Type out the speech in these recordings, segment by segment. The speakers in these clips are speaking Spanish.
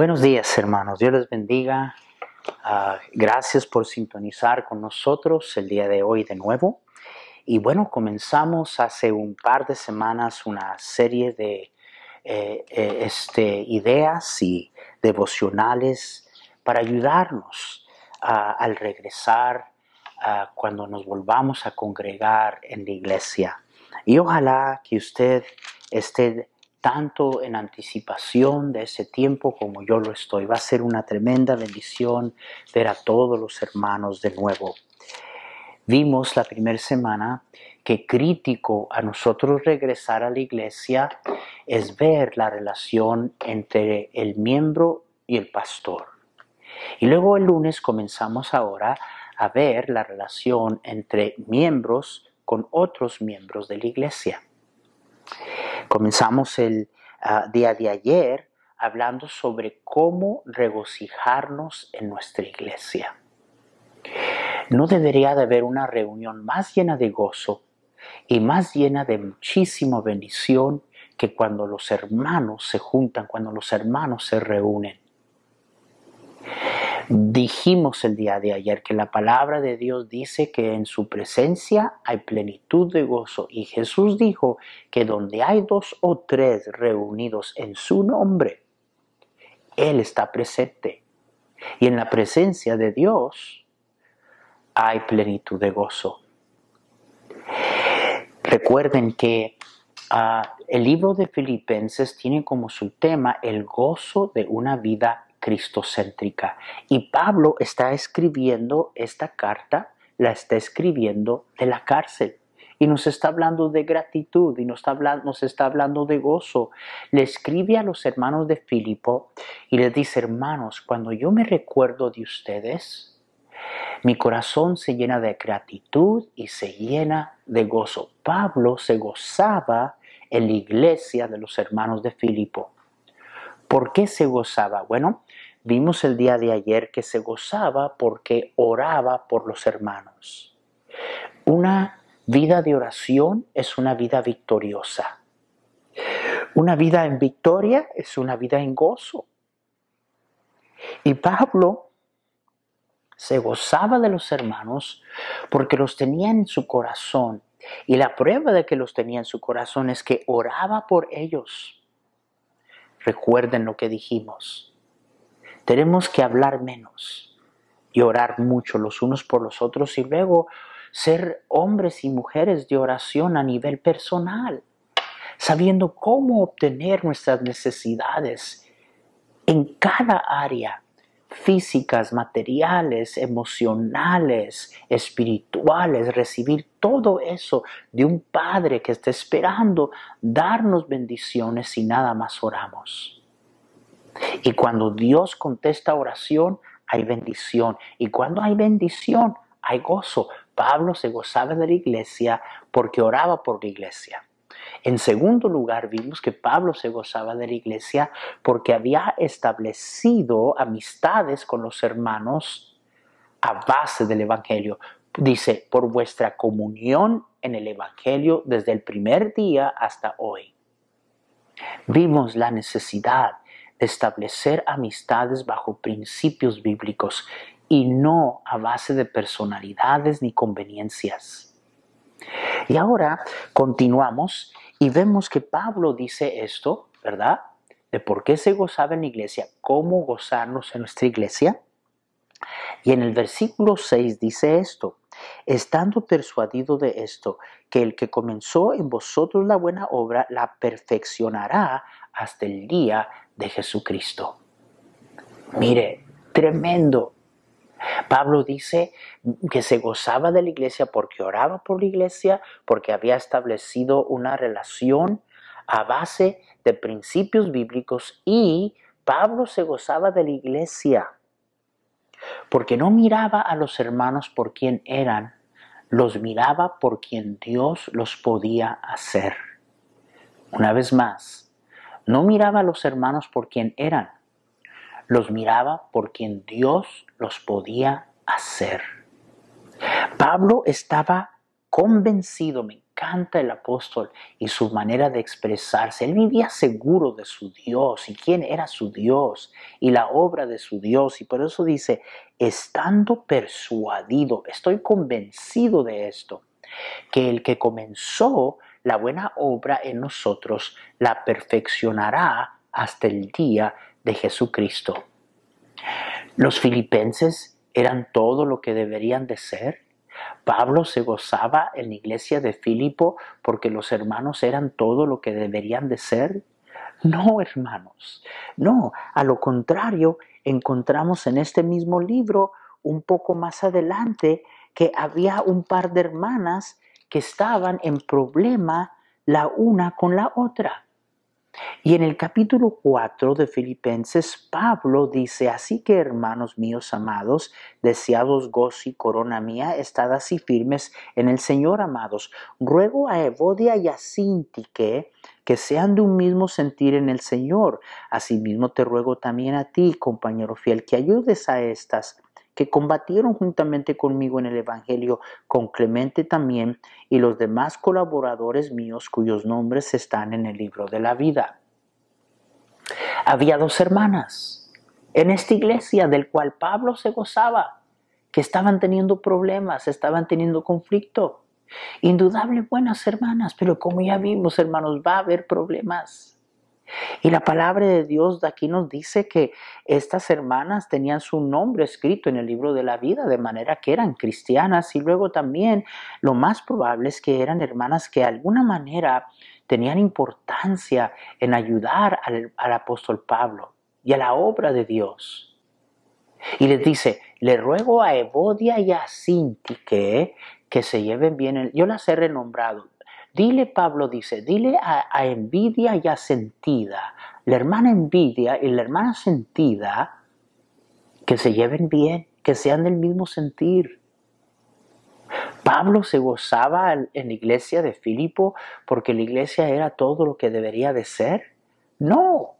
Buenos días hermanos, Dios les bendiga. Ah, gracias por sintonizar con nosotros el día de hoy de nuevo. Y bueno, comenzamos hace un par de semanas una serie de eh, eh, este, ideas y devocionales para ayudarnos al regresar ah, cuando nos volvamos a congregar en la iglesia. Y ojalá que usted esté tanto en anticipación de ese tiempo como yo lo estoy. Va a ser una tremenda bendición ver a todos los hermanos de nuevo. Vimos la primera semana que crítico a nosotros regresar a la iglesia es ver la relación entre el miembro y el pastor. Y luego el lunes comenzamos ahora a ver la relación entre miembros con otros miembros de la iglesia. Comenzamos el ah, día de ayer hablando sobre cómo regocijarnos en nuestra iglesia. No debería de haber una reunión más llena de gozo y más llena de muchísima bendición que cuando los hermanos se juntan, cuando los hermanos se reúnen. Dijimos el día de ayer que la palabra de Dios dice que en su presencia hay plenitud de gozo y Jesús dijo que donde hay dos o tres reunidos en su nombre, Él está presente. Y en la presencia de Dios hay plenitud de gozo. Recuerden que ah, el libro de Filipenses tiene como su tema el gozo de una vida cristocéntrica. Y Pablo está escribiendo esta carta, la está escribiendo de la cárcel. Y nos está hablando de gratitud y nos está hablando, nos está hablando de gozo. Le escribe a los hermanos de Filipo y les dice, hermanos, cuando yo me recuerdo de ustedes, mi corazón se llena de gratitud y se llena de gozo. Pablo se gozaba en la iglesia de los hermanos de Filipo. ¿Por qué se gozaba? Bueno, vimos el día de ayer que se gozaba porque oraba por los hermanos. Una vida de oración es una vida victoriosa. Una vida en victoria es una vida en gozo. Y Pablo se gozaba de los hermanos porque los tenía en su corazón. Y la prueba de que los tenía en su corazón es que oraba por ellos. Recuerden lo que dijimos. Tenemos que hablar menos y orar mucho los unos por los otros y luego ser hombres y mujeres de oración a nivel personal, sabiendo cómo obtener nuestras necesidades en cada área físicas, materiales, emocionales, espirituales, recibir todo eso de un Padre que está esperando darnos bendiciones y nada más oramos. Y cuando Dios contesta oración, hay bendición. Y cuando hay bendición, hay gozo. Pablo se gozaba de la iglesia porque oraba por la iglesia. En segundo lugar, vimos que Pablo se gozaba de la iglesia porque había establecido amistades con los hermanos a base del Evangelio. Dice, por vuestra comunión en el Evangelio desde el primer día hasta hoy. Vimos la necesidad de establecer amistades bajo principios bíblicos y no a base de personalidades ni conveniencias. Y ahora continuamos y vemos que Pablo dice esto, ¿verdad? De por qué se gozaba en la iglesia, cómo gozarnos en nuestra iglesia. Y en el versículo 6 dice esto, estando persuadido de esto, que el que comenzó en vosotros la buena obra la perfeccionará hasta el día de Jesucristo. Mire, tremendo Pablo dice que se gozaba de la iglesia porque oraba por la iglesia, porque había establecido una relación a base de principios bíblicos y Pablo se gozaba de la iglesia porque no miraba a los hermanos por quien eran, los miraba por quien Dios los podía hacer. Una vez más, no miraba a los hermanos por quien eran, los miraba por quien Dios los podía hacer. Pablo estaba convencido, encanta el apóstol y su manera de expresarse. Él vivía seguro de su Dios y quién era su Dios y la obra de su Dios. Y por eso dice, estando persuadido, estoy convencido de esto, que el que comenzó la buena obra en nosotros la perfeccionará hasta el día de Jesucristo. Los filipenses eran todo lo que deberían de ser. Pablo se gozaba en la iglesia de Filipo porque los hermanos eran todo lo que deberían de ser. No, hermanos, no, a lo contrario, encontramos en este mismo libro, un poco más adelante, que había un par de hermanas que estaban en problema la una con la otra. Y en el capítulo 4 de Filipenses, Pablo dice, así que hermanos míos amados, deseados gozo y corona mía, estad así firmes en el Señor, amados. Ruego a Evodia y a Sintique que sean de un mismo sentir en el Señor. Asimismo te ruego también a ti, compañero fiel, que ayudes a estas que combatieron juntamente conmigo en el Evangelio, con Clemente también y los demás colaboradores míos cuyos nombres están en el libro de la vida. Había dos hermanas en esta iglesia del cual Pablo se gozaba, que estaban teniendo problemas, estaban teniendo conflicto. Indudable buenas hermanas, pero como ya vimos, hermanos, va a haber problemas. Y la palabra de Dios de aquí nos dice que estas hermanas tenían su nombre escrito en el libro de la vida, de manera que eran cristianas y luego también lo más probable es que eran hermanas que de alguna manera tenían importancia en ayudar al, apóstol Pablo y a la obra de Dios. Y les dice, le ruego a Evodia y a Sintique que se lleven bien. Yo las he renombrado. Dile, Pablo dice, dile a, envidia y a sentida, la hermana envidia y la hermana sentida, que se lleven bien, que sean del mismo sentir. Pablo se gozaba en la iglesia de Filipo porque la iglesia era todo lo que debería de ser. No,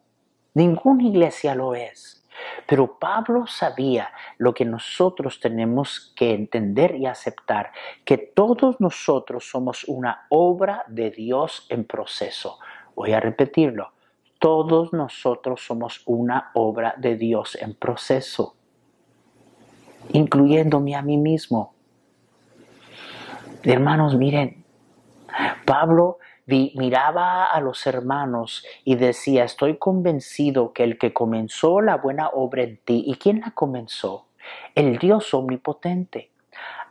ninguna iglesia lo es. Pero Pablo sabía lo que nosotros tenemos que entender y aceptar, que todos nosotros somos una obra de Dios en proceso. Voy a repetirlo, todos nosotros somos una obra de Dios en proceso, incluyéndome a mí mismo. Hermanos, miren, Pablo miraba a los hermanos y decía, estoy convencido que el que comenzó la buena obra en ti, ¿y quién la comenzó? El Dios omnipotente,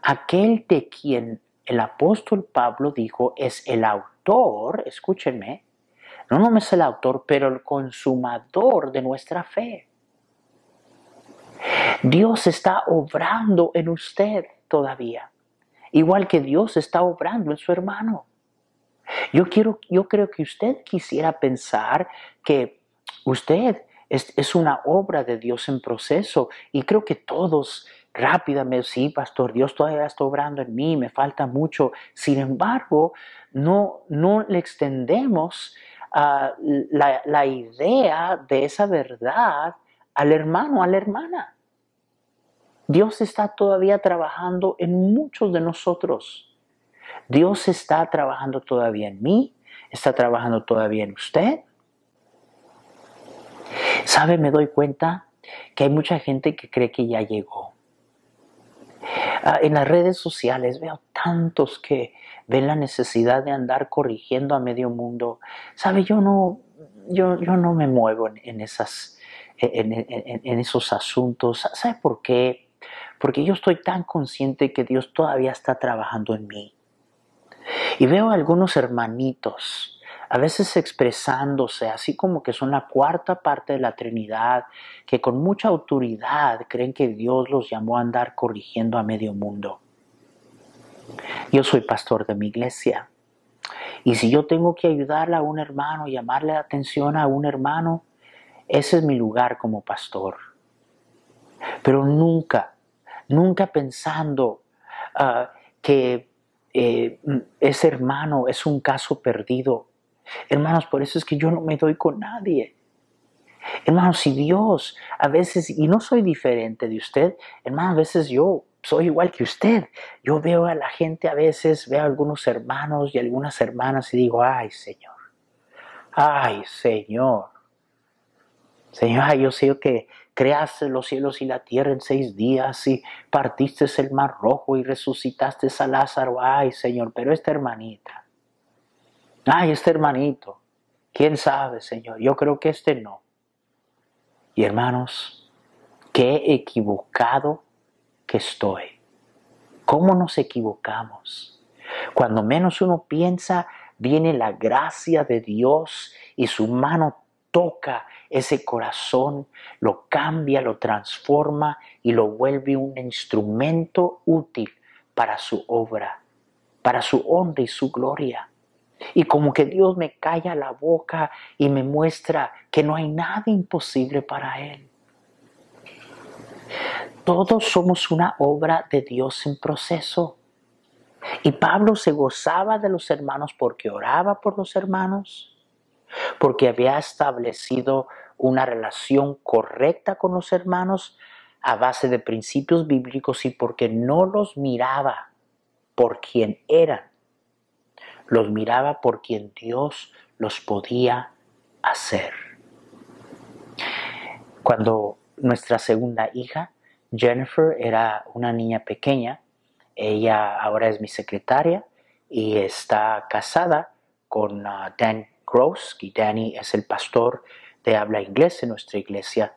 aquel de quien el apóstol Pablo dijo es el autor, escúchenme, no no es el autor, pero el consumador de nuestra fe. Dios está obrando en usted todavía, igual que Dios está obrando en su hermano. Yo, quiero, yo creo que usted quisiera pensar que usted es, es, una obra de Dios en proceso y creo que todos rápidamente, sí, pastor, Dios todavía está obrando en mí, me falta mucho. Sin embargo, no, no le extendemos uh, la, la idea de esa verdad al hermano, a la hermana. Dios está todavía trabajando en muchos de nosotros. Dios está trabajando todavía en mí, está trabajando todavía en usted. ¿Sabe? Me doy cuenta que hay mucha gente que cree que ya llegó. Ah, en las redes sociales veo tantos que ven la necesidad de andar corrigiendo a medio mundo. ¿Sabe? Yo no, yo, yo no me muevo en, esas, en, en esos asuntos. ¿Sabe por qué? Porque yo estoy tan consciente que Dios todavía está trabajando en mí. Y veo a algunos hermanitos, a veces expresándose así como que son la cuarta parte de la Trinidad, que con mucha autoridad creen que Dios los llamó a andar corrigiendo a medio mundo. Yo soy pastor de mi iglesia. Y si yo tengo que ayudarle a un hermano, llamarle la atención a un hermano, ese es mi lugar como pastor. Pero nunca, nunca pensando ah, que eh, ese hermano es un caso perdido. Hermanos, por eso es que yo no me doy con nadie. Hermanos, si Dios a veces, y no soy diferente de usted, hermanos, a veces yo soy igual que usted. Yo veo a la gente a veces, veo a algunos hermanos y algunas hermanas y digo, ay Señor, ay Señor. Señor, yo sé que creaste los cielos y la tierra en seis días y partiste el mar rojo y resucitaste a Lázaro. Ay Señor, pero esta hermanita, ay este hermanito, quién sabe Señor, yo creo que este no. Y hermanos, qué equivocado que estoy. ¿Cómo nos equivocamos? Cuando menos uno piensa, viene la gracia de Dios y su mano toca ese corazón, lo cambia, lo transforma y lo vuelve un instrumento útil para su obra, para su honra y su gloria. Y como que Dios me calla la boca y me muestra que no hay nada imposible para Él. Todos somos una obra de Dios en proceso. Y Pablo se gozaba de los hermanos porque oraba por los hermanos, porque había establecido una relación correcta con los hermanos a base de principios bíblicos y porque no los miraba por quien eran, los miraba por quien Dios los podía hacer. Cuando nuestra segunda hija Jennifer era una niña pequeña, ella ahora es mi secretaria y está casada con uh, Dan Gross, y Danny es el pastor de habla inglés en nuestra iglesia.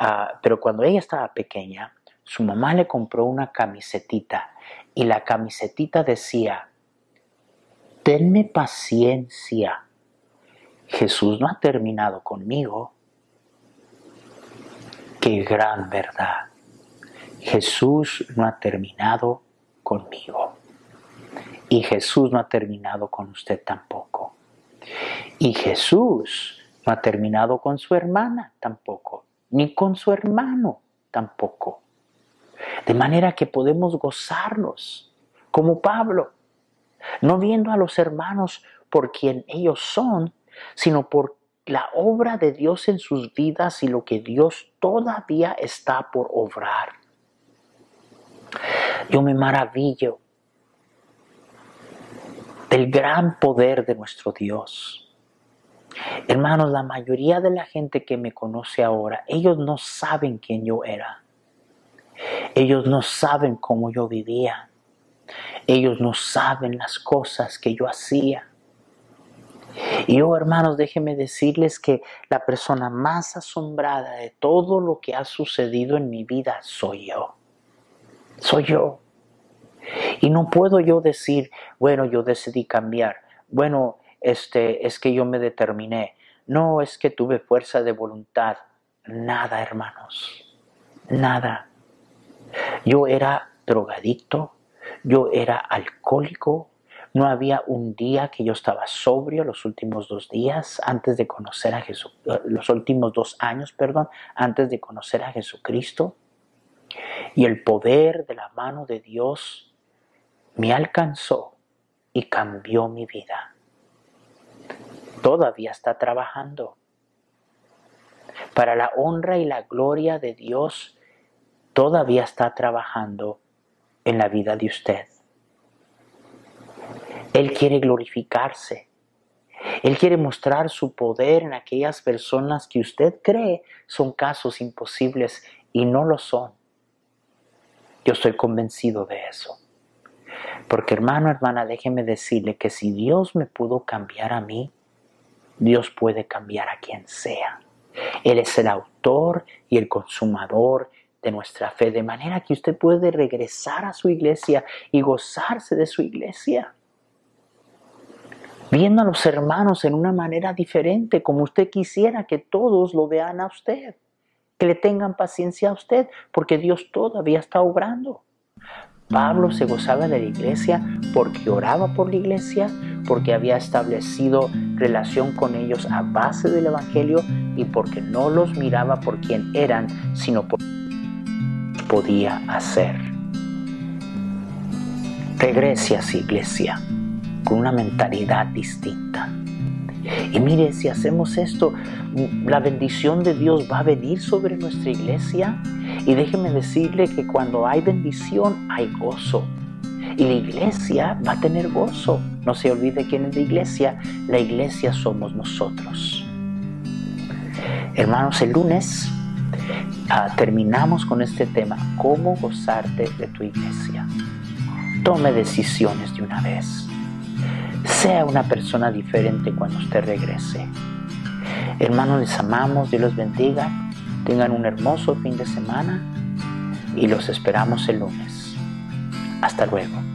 Uh, pero cuando ella estaba pequeña, su mamá le compró una camisetita y la camisetita decía, tenme paciencia, Jesús no ha terminado conmigo. Qué gran verdad. Jesús no ha terminado conmigo. Y Jesús no ha terminado con usted tampoco. Y Jesús no ha terminado con su hermana tampoco, ni con su hermano tampoco. De manera que podemos gozarnos, como Pablo, no viendo a los hermanos por quien ellos son, sino por la obra de Dios en sus vidas y lo que Dios todavía está por obrar. Yo me maravillo del gran poder de nuestro Dios. Hermanos, la mayoría de la gente que me conoce ahora, ellos no saben quién yo era. Ellos no saben cómo yo vivía. Ellos no saben las cosas que yo hacía. Y yo, hermanos, déjenme decirles que la persona más asombrada de todo lo que ha sucedido en mi vida soy yo soy yo. Y no puedo yo decir, bueno, yo decidí cambiar. Bueno, este, es que yo me determiné. No, es que tuve fuerza de voluntad. Nada, hermanos. Nada. Yo era drogadicto, yo era alcohólico, no había un día que yo estaba sobrio los últimos dos días antes de conocer a Jesús, los últimos dos años, perdón, antes de conocer a Jesucristo. Y el poder de la mano de Dios me alcanzó y cambió mi vida. Todavía está trabajando. Para la honra y la gloria de Dios, todavía está trabajando en la vida de usted. Él quiere glorificarse. Él quiere mostrar su poder en aquellas personas que usted cree son casos imposibles y no lo son. Yo estoy convencido de eso. Porque hermano, hermana, déjeme decirle que si Dios me pudo cambiar a mí, Dios puede cambiar a quien sea. Él es el autor y el consumador de nuestra fe, de manera que usted puede regresar a su iglesia y gozarse de su iglesia. Viendo a los hermanos en una manera diferente, como usted quisiera que todos lo vean a usted que le tengan paciencia a usted, porque Dios todavía está obrando. Pablo se gozaba de la iglesia porque oraba por la iglesia, porque había establecido relación con ellos a base del Evangelio y porque no los miraba por quien eran, sino por podía hacer. Su iglesia con una mentalidad distinta. Y mire, si hacemos esto, la bendición de Dios va a venir sobre nuestra iglesia Y déjeme decirle que cuando hay bendición hay gozo. Y la iglesia va a tener gozo. No se olvide quién es la iglesia. La iglesia somos nosotros. Hermanos, el lunes ah, terminamos con este tema, cómo gozarte de tu iglesia. Tome decisiones de una vez. Sea una persona diferente cuando usted regrese. Hermanos, les amamos, Dios los bendiga. Tengan un hermoso fin de semana y los esperamos el lunes. Hasta luego.